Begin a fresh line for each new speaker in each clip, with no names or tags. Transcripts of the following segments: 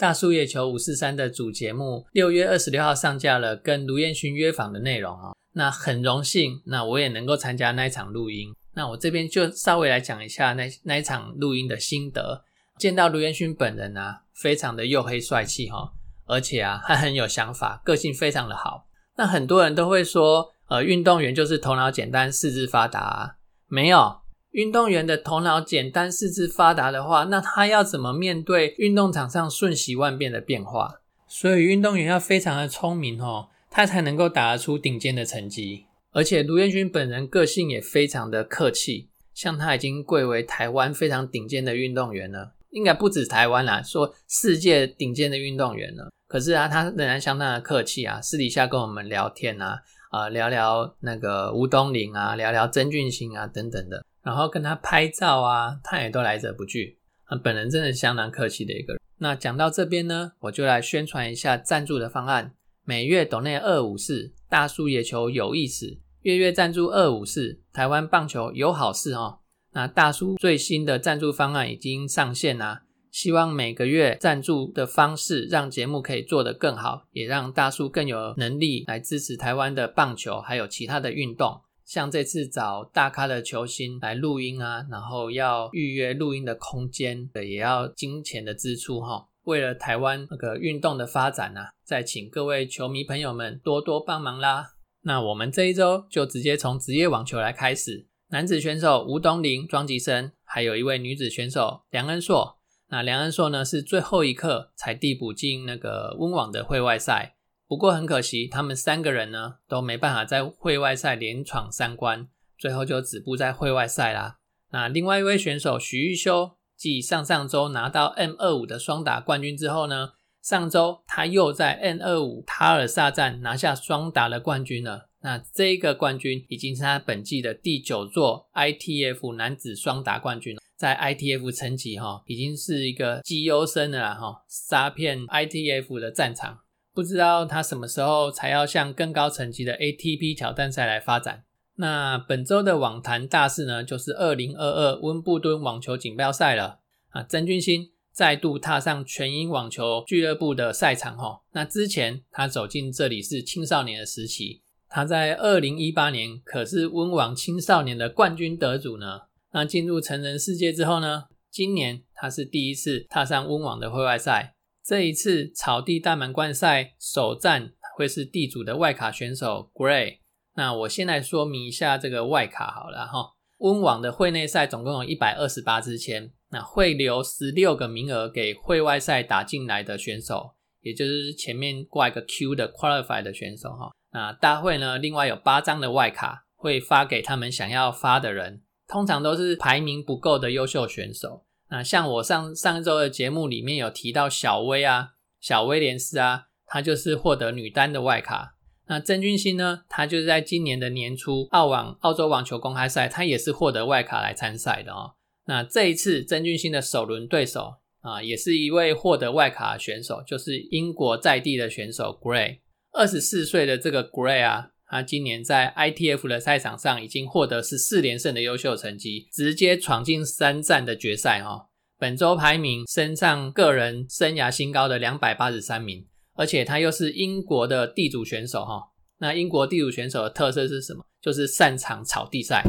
大树月球五四三的主节目六月二十六号上架了，跟卢彦勋约访的内容哦。那很荣幸，那我也能够参加那一场录音。那我这边就稍微来讲一下那那一场录音的心得。见到卢彦勋本人啊，非常的黝黑帅气哈，而且啊，他很有想法，个性非常的好。那很多人都会说，呃，运动员就是头脑简单、四肢发达啊，没有。运动员的头脑简单、四肢发达的话，那他要怎么面对运动场上瞬息万变的变化？所以运动员要非常的聪明哦，他才能够打得出顶尖的成绩。而且卢彦勋本人个性也非常的客气，像他已经贵为台湾非常顶尖的运动员了，应该不止台湾啦，说世界顶尖的运动员了。可是啊，他仍然相当的客气啊，私底下跟我们聊天啊，啊，聊聊那个吴东林啊，聊聊曾俊欣啊等等的。然后跟他拍照啊，他也都来者不拒。啊，本人真的相当客气的一个人。那讲到这边呢，我就来宣传一下赞助的方案。每月斗内二五四，大叔野球有意思，月月赞助二五四，台湾棒球有好事哦。那大叔最新的赞助方案已经上线啦，希望每个月赞助的方式让节目可以做得更好，也让大叔更有能力来支持台湾的棒球还有其他的运动。像这次找大咖的球星来录音啊，然后要预约录音的空间，也要金钱的支出哈。为了台湾那个运动的发展啊，再请各位球迷朋友们多多帮忙啦。那我们这一周就直接从职业网球来开始，男子选手吴东林、庄吉生，还有一位女子选手梁恩硕。那梁恩硕呢是最后一刻才递补进那个温网的会外赛。不过很可惜，他们三个人呢都没办法在会外赛连闯三关，最后就止步在会外赛啦。那另外一位选手许玉修，继上上周拿到 M 二五的双打冠军之后呢，上周他又在 N 二五塔尔萨站拿下双打的冠军了。那这个冠军已经是他本季的第九座 ITF 男子双打冠军了，在 ITF 层级哈，已经是一个绩优生了哈，杀遍 ITF 的战场。不知道他什么时候才要向更高层级的 ATP 挑战赛来发展。那本周的网坛大事呢，就是二零二二温布顿网球锦标赛了啊！曾俊欣再度踏上全英网球俱乐部的赛场哈。那之前他走进这里是青少年的时期，他在二零一八年可是温网青少年的冠军得主呢。那进入成人世界之后呢，今年他是第一次踏上温网的会外赛。这一次草地大满贯赛首战会是地主的外卡选手 Gray。那我先来说明一下这个外卡好了哈。温网的会内赛总共有一百二十八支签，那会留十六个名额给会外赛打进来的选手，也就是前面挂一个 Q 的 Qualify 的选手哈。那大会呢，另外有八张的外卡会发给他们想要发的人，通常都是排名不够的优秀选手。那像我上上一周的节目里面有提到小威啊，小威廉斯啊，他就是获得女单的外卡。那曾俊欣呢，他就是在今年的年初澳网澳洲网球公开赛，他也是获得外卡来参赛的哦。那这一次曾俊欣的首轮对手啊，也是一位获得外卡选手，就是英国在地的选手 Gray，二十四岁的这个 Gray 啊。他今年在 ITF 的赛场上已经获得十四连胜的优秀成绩，直接闯进三战的决赛哈。本周排名升上个人生涯新高的两百八十三名，而且他又是英国的地主选手哈。那英国地主选手的特色是什么？就是擅长草地赛。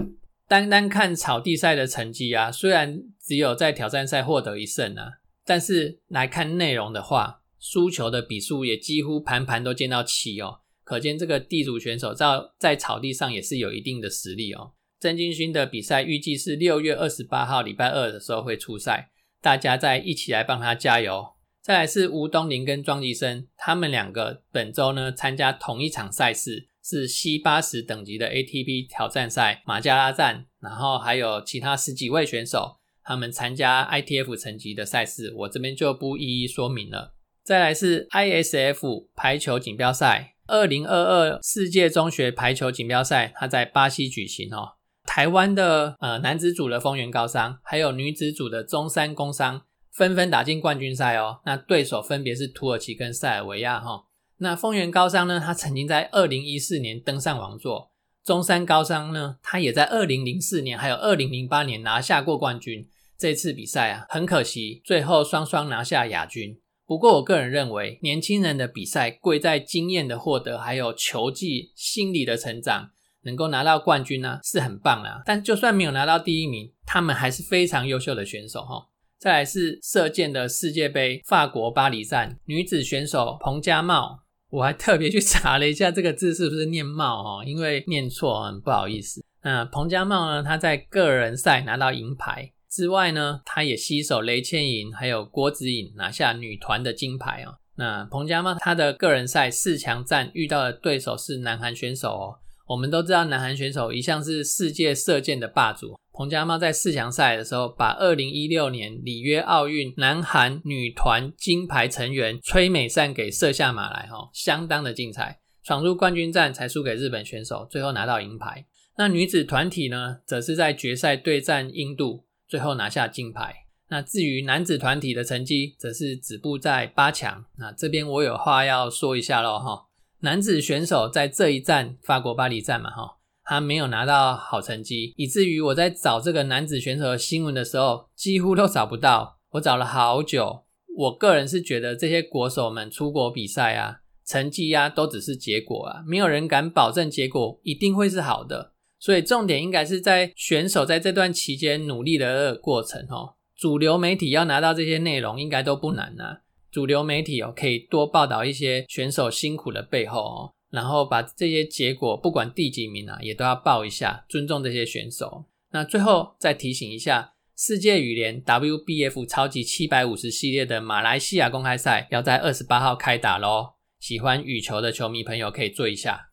单单看草地赛的成绩啊，虽然只有在挑战赛获得一胜啊，但是来看内容的话，输球的比数也几乎盘盘都见到七哦。可见这个地主选手在在草地上也是有一定的实力哦。郑金勋的比赛预计是六月二十八号礼拜二的时候会出赛，大家再一起来帮他加油。再来是吴东林跟庄吉生，他们两个本周呢参加同一场赛事，是 C 八十等级的 ATP 挑战赛马加拉站，然后还有其他十几位选手，他们参加 ITF 层级的赛事，我这边就不一一说明了。再来是 ISF 排球锦标赛，二零二二世界中学排球锦标赛，它在巴西举行哦。台湾的呃男子组的丰原高商，还有女子组的中山工商，纷纷打进冠军赛哦。那对手分别是土耳其跟塞尔维亚哈。那丰原高商呢，他曾经在二零一四年登上王座；中山高商呢，他也在二零零四年还有二零零八年拿下过冠军。这次比赛啊，很可惜，最后双双拿下亚军。不过，我个人认为，年轻人的比赛贵在经验的获得，还有球技、心理的成长。能够拿到冠军呢，是很棒啦。但就算没有拿到第一名，他们还是非常优秀的选手哈。再来是射箭的世界杯，法国巴黎站女子选手彭家茂，我还特别去查了一下这个字是不是念茂哦，因为念错很不好意思。那彭家茂呢，他在个人赛拿到银牌。之外呢，他也携手雷千莹还有郭子颖拿下女团的金牌哦。那彭佳茂他的个人赛四强战遇到的对手是南韩选手哦。我们都知道南韩选手一向是世界射箭的霸主。彭佳茂在四强赛的时候，把二零一六年里约奥运南韩女团金牌成员崔美善给射下马来哈，相当的精彩，闯入冠军战才输给日本选手，最后拿到银牌。那女子团体呢，则是在决赛对战印度。最后拿下金牌。那至于男子团体的成绩，则是止步在八强。那这边我有话要说一下喽，哈。男子选手在这一站法国巴黎站嘛，哈，他没有拿到好成绩，以至于我在找这个男子选手的新闻的时候，几乎都找不到。我找了好久。我个人是觉得这些国手们出国比赛啊，成绩呀，都只是结果啊，没有人敢保证结果一定会是好的。所以重点应该是在选手在这段期间努力的过程哦。主流媒体要拿到这些内容应该都不难呐。主流媒体哦可以多报道一些选手辛苦的背后哦，然后把这些结果不管第几名啊也都要报一下，尊重这些选手。那最后再提醒一下，世界羽联 WBF 超级七百五十系列的马来西亚公开赛要在二十八号开打喽。喜欢羽球的球迷朋友可以做一下。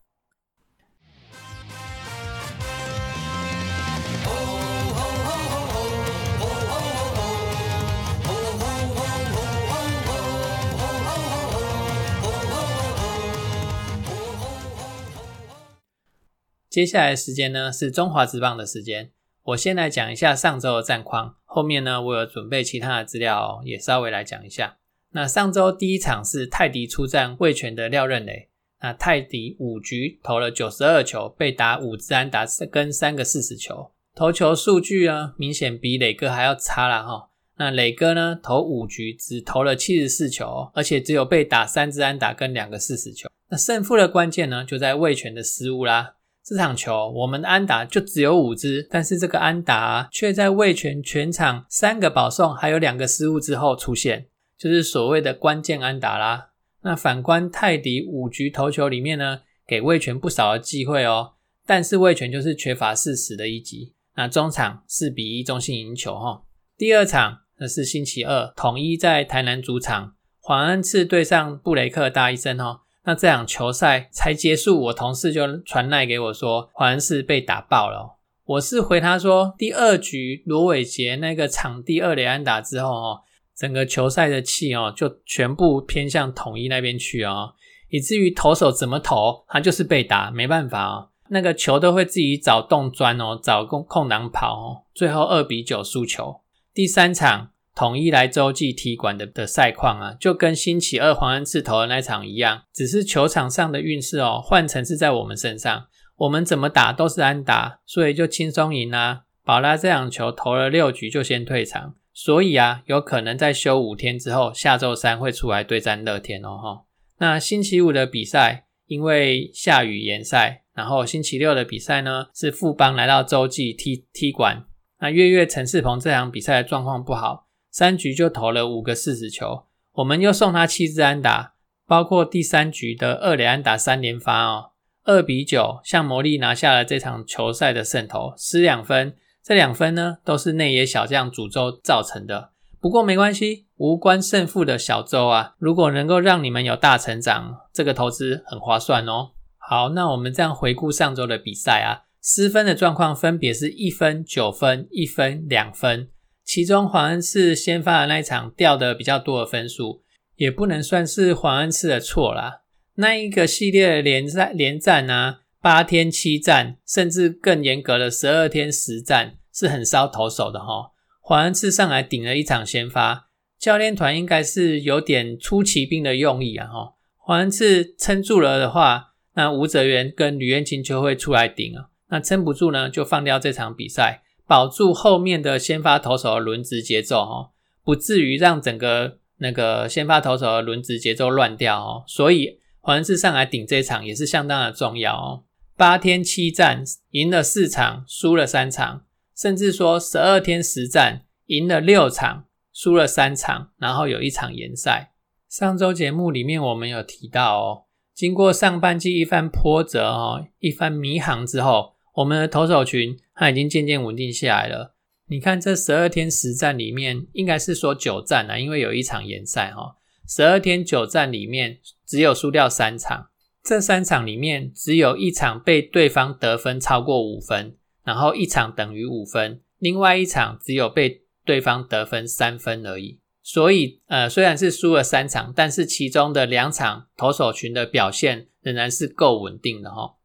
接下来时间呢是中华职棒的时间，我先来讲一下上周的战况。后面呢我有准备其他的资料，也稍微来讲一下。那上周第一场是泰迪出战味全的廖任磊，那泰迪五局投了九十二球，被打五支安打跟三个四十球，投球数据呢明显比磊哥还要差了哈。那磊哥呢投五局只投了七十四球，而且只有被打三支安打跟两个四十球。那胜负的关键呢就在味全的失误啦。这场球，我们的安打就只有五支，但是这个安打却在魏全全场三个保送还有两个失误之后出现，就是所谓的关键安打啦。那反观泰迪五局投球里面呢，给魏全不少的机会哦，但是魏全就是缺乏事实的一击。那中场四比一中信赢球哈。第二场那是星期二，统一在台南主场，黄恩赐对上布雷克大医生哦。那这场球赛才结束，我同事就传来给我说，好像是被打爆了。我是回他说，第二局罗伟杰那个场地二连安打之后哦，整个球赛的气哦就全部偏向统一那边去哦，以至于投手怎么投，他就是被打，没办法哦，那个球都会自己找洞钻哦，找空空档跑哦，最后二比九输球。第三场。统一来洲际踢馆的的赛况啊，就跟星期二黄安刺投的那场一样，只是球场上的运势哦，换成是在我们身上，我们怎么打都是安打，所以就轻松赢啦。宝拉这场球投了六局就先退场，所以啊，有可能在休五天之后，下周三会出来对战乐天哦哈。那星期五的比赛因为下雨延赛，然后星期六的比赛呢是富邦来到洲际踢踢馆，那月月陈世鹏这场比赛的状况不好。三局就投了五个四十球，我们又送他七支安打，包括第三局的二连安打三连发哦，二比九向魔力拿下了这场球赛的胜投，失两分，这两分呢都是内野小将诅咒造成的。不过没关系，无关胜负的小周啊，如果能够让你们有大成长，这个投资很划算哦。好，那我们这样回顾上周的比赛啊，失分的状况分别是一分、九分、一分、两分。其中黄恩赐先发的那一场掉的比较多的分数，也不能算是黄恩赐的错啦。那一个系列的连战连战啊，八天七战，甚至更严格的十二天十战，是很烧投手的哈。黄恩赐上来顶了一场先发，教练团应该是有点出奇兵的用意啊哈。黄恩赐撑住了的话，那吴泽源跟吕彦青就会出来顶啊。那撑不住呢，就放掉这场比赛，保住后面的先发投手的轮值节奏哦，不至于让整个那个先发投手的轮值节奏乱掉哦。所以黄恩赐上来顶这场也是相当的重要哦。八天七战，赢了四场，输了三场。甚至说十二天十战赢了六场，输了三场，然后有一场延赛。上周节目里面我们有提到哦，经过上半季一番波折哦，一番迷航之后，我们的投手群它已经渐渐稳定下来了。你看这十二天实战里面，应该是说九战啊，因为有一场延赛哈。十二天九战里面只有输掉三场，这三场里面只有一场被对方得分超过五分。然后一场等于五分，另外一场只有被对方得分三分而已。所以，呃，虽然是输了三场，但是其中的两场投手群的表现仍然是够稳定的哈。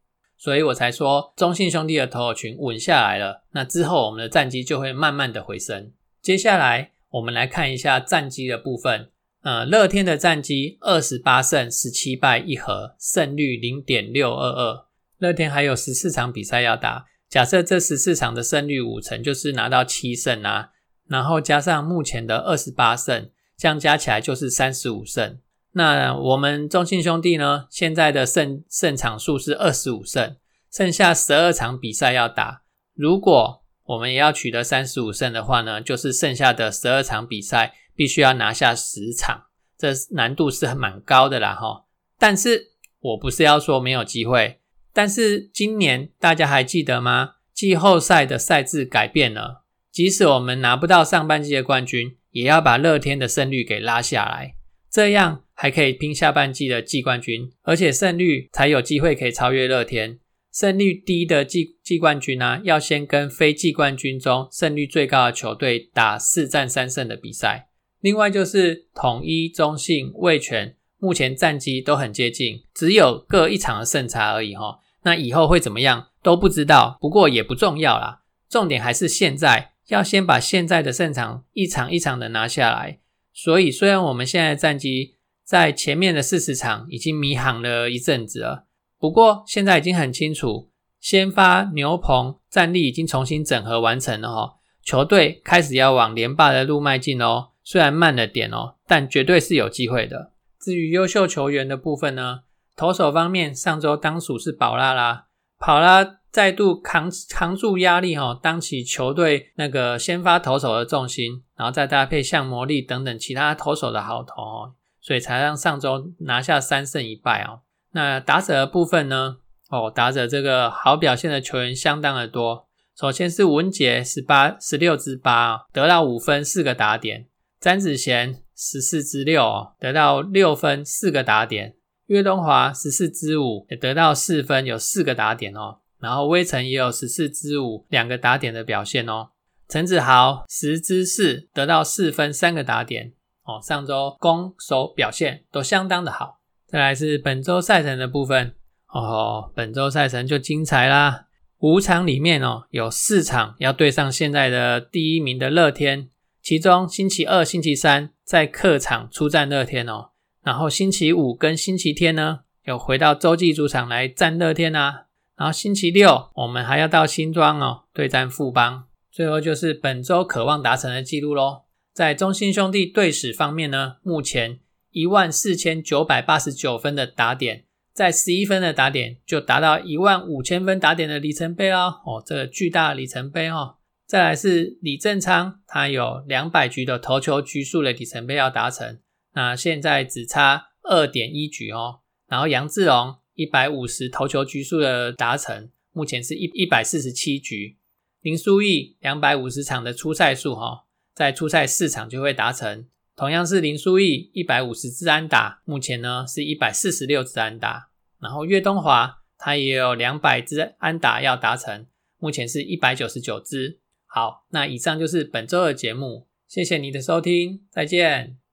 所以我才说中信兄弟的投手群稳下来了。那之后我们的战绩就会慢慢的回升。接下来我们来看一下战绩的部分。呃，乐天的战绩二十八胜十七败一和，胜率零点六二二。乐天还有十四场比赛要打。假设这十四场的胜率五成，就是拿到七胜啊，然后加上目前的二十八胜，这样加起来就是三十五胜。那我们中信兄弟呢，现在的胜胜场数是二十五胜，剩下十二场比赛要打。如果我们也要取得三十五胜的话呢，就是剩下的十二场比赛必须要拿下十场，这难度是蛮高的啦哈。但是我不是要说没有机会。但是今年大家还记得吗？季后赛的赛制改变了，即使我们拿不到上半季的冠军，也要把乐天的胜率给拉下来，这样还可以拼下半季的季冠军，而且胜率才有机会可以超越乐天。胜率低的季季冠军呢，要先跟非季冠军中胜率最高的球队打四战三胜的比赛。另外就是统一、中信、味全，目前战绩都很接近，只有各一场的胜差而已哈。那以后会怎么样都不知道，不过也不重要啦。重点还是现在要先把现在的胜场一场一场的拿下来。所以虽然我们现在战绩在前面的四十场已经迷航了一阵子了，不过现在已经很清楚，先发牛棚战力已经重新整合完成了哈，球队开始要往连霸的路迈进哦。虽然慢了点哦，但绝对是有机会的。至于优秀球员的部分呢？投手方面，上周当属是宝拉啦，宝拉再度扛扛住压力哈，当起球队那个先发投手的重心，然后再搭配像魔力等等其他投手的好投哦，所以才让上周拿下三胜一败哦。那打者的部分呢？哦，打者这个好表现的球员相当的多。首先是文杰十八十六支八得到五分四个打点；詹子贤十四支六得到六分四个打点。岳东华十四支五也得到四分，有四个打点哦。然后威城也有十四支五两个打点的表现哦。陈子豪十支四得到四分，三个打点哦。上周攻守表现都相当的好。再来是本周赛程的部分哦。本周赛程就精彩啦！五场里面哦，有四场要对上现在的第一名的乐天，其中星期二、星期三在客场出战乐天哦。然后星期五跟星期天呢，又回到洲际主场来战乐天啊。然后星期六我们还要到新庄哦，对战富邦。最后就是本周渴望达成的记录喽。在中信兄弟队史方面呢，目前一万四千九百八十九分的打点，在十一分的打点就达到一万五千分打点的里程碑啦。哦，这个巨大里程碑哦。再来是李正昌，他有两百局的投球局数的里程碑要达成。那现在只差二点一局哦，然后杨志荣一百五十投球局数的达成，目前是一一百四十七局。林书义两百五十场的出赛数哈，在出赛四场就会达成。同样是林书义一百五十支安打，目前呢是一百四十六支安打。然后岳东华他也有两百支安打要达成，目前是一百九十九支。好，那以上就是本周的节目，谢谢你的收听，再见。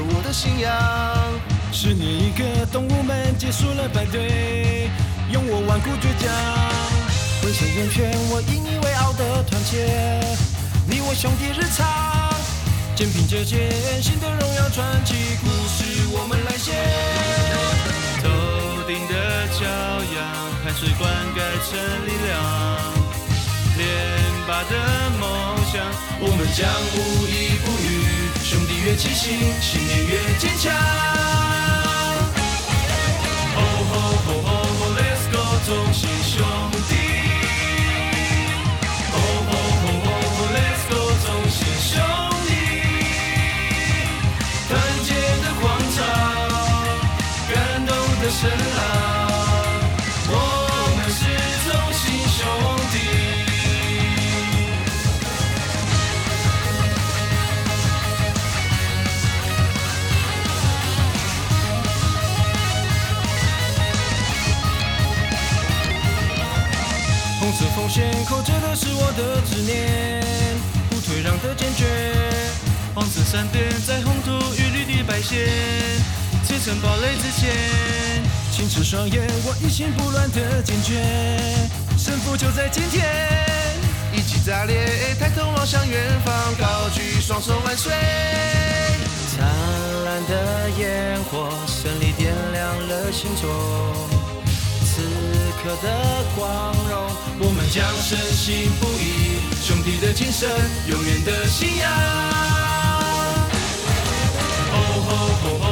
我的信仰。
十年一个，动物们结束了排队，用我顽固倔强，浑身圆圈，我引以为傲的团结，你我兄弟日常，肩并着肩，新的荣耀传奇故事我们来写。
头顶的骄阳，汗水灌溉成力量。连拔的梦想，我们将无依不语。兄弟越齐心，信念越坚强。
念，不退让的坚决。
黄色闪电在红土与绿地摆线，砌成堡垒之前，
清澈双眼，我一心不乱的坚决，胜负就在今天。
一起炸裂，抬头望向远方，高举双手万岁。
灿烂的烟火，胜利点亮了心中。此刻的光荣，
我们将深信不疑，兄弟的精神，永远的信仰。哦吼吼